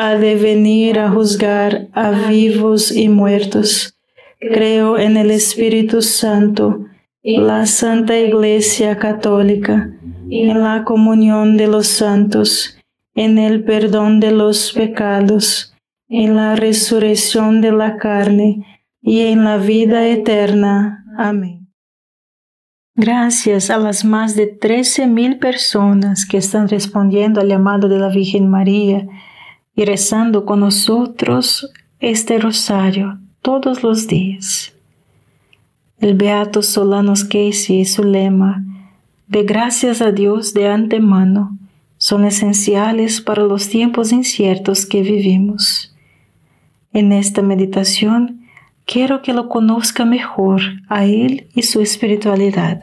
ha de venir a juzgar a vivos y muertos. Creo en el Espíritu Santo, la Santa Iglesia Católica, en la comunión de los santos, en el perdón de los pecados, en la resurrección de la carne y en la vida eterna. Amén. Gracias a las más de 13.000 personas que están respondiendo al llamado de la Virgen María y rezando con nosotros este rosario todos los días. El Beato Solanos Casey y su lema de gracias a Dios de antemano son esenciales para los tiempos inciertos que vivimos. En esta meditación quiero que lo conozca mejor a Él y su espiritualidad.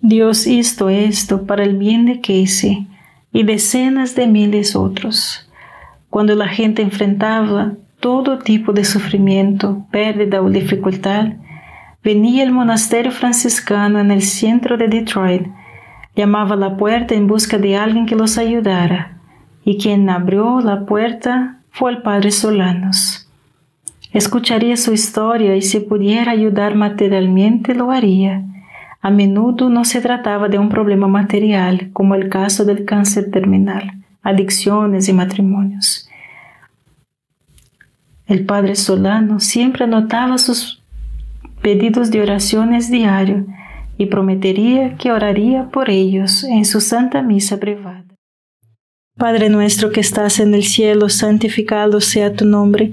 Dios hizo esto para el bien de Casey y decenas de miles otros. Cuando la gente enfrentaba todo tipo de sufrimiento, pérdida o dificultad, venía el monasterio franciscano en el centro de Detroit, llamaba a la puerta en busca de alguien que los ayudara, y quien abrió la puerta fue el padre Solanos. Escucharía su historia y si pudiera ayudar materialmente lo haría a menudo no se trataba de un problema material, como el caso del cáncer terminal, adicciones y matrimonios. El padre Solano siempre anotaba sus pedidos de oraciones diario y prometería que oraría por ellos en su santa misa privada. Padre nuestro que estás en el cielo, santificado sea tu nombre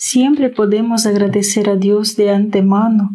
Siempre podemos agradecer a Dios de antemano,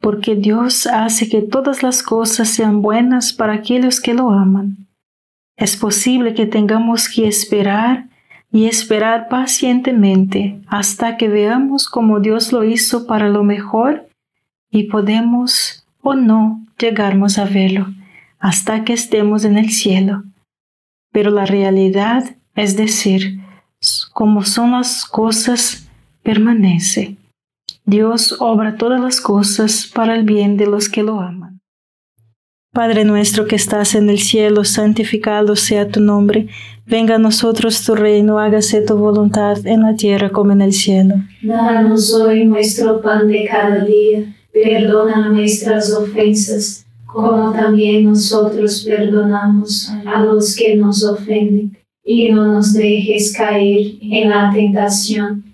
porque Dios hace que todas las cosas sean buenas para aquellos que lo aman. Es posible que tengamos que esperar y esperar pacientemente hasta que veamos cómo Dios lo hizo para lo mejor y podemos o no llegarmos a verlo hasta que estemos en el cielo. Pero la realidad, es decir, como son las cosas, permanece. Dios obra todas las cosas para el bien de los que lo aman. Padre nuestro que estás en el cielo, santificado sea tu nombre. Venga a nosotros tu reino, hágase tu voluntad en la tierra como en el cielo. Danos hoy nuestro pan de cada día Perdona nuestras ofensas, como también nosotros perdonamos a los que nos ofenden. Y no nos dejes caer en la tentación,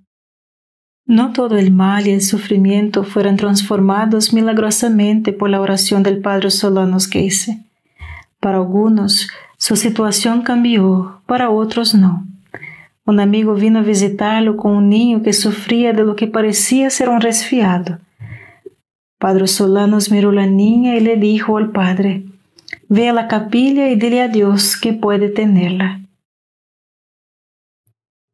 No todo el mal y el sufrimiento fueron transformados milagrosamente por la oración del Padre Solanos Keise. Para algunos, su situación cambió, para otros no. Un amigo vino a visitarlo con un niño que sufría de lo que parecía ser un resfriado. Padre Solanos miró la niña y le dijo al padre, Ve a la capilla y dile a Dios que puede tenerla.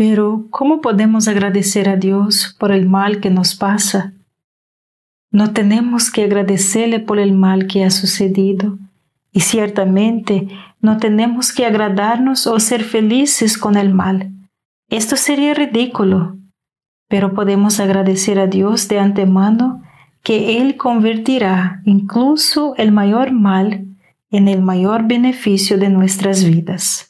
Pero, ¿cómo podemos agradecer a Dios por el mal que nos pasa? No tenemos que agradecerle por el mal que ha sucedido, y ciertamente no tenemos que agradarnos o ser felices con el mal. Esto sería ridículo, pero podemos agradecer a Dios de antemano que Él convertirá incluso el mayor mal en el mayor beneficio de nuestras vidas.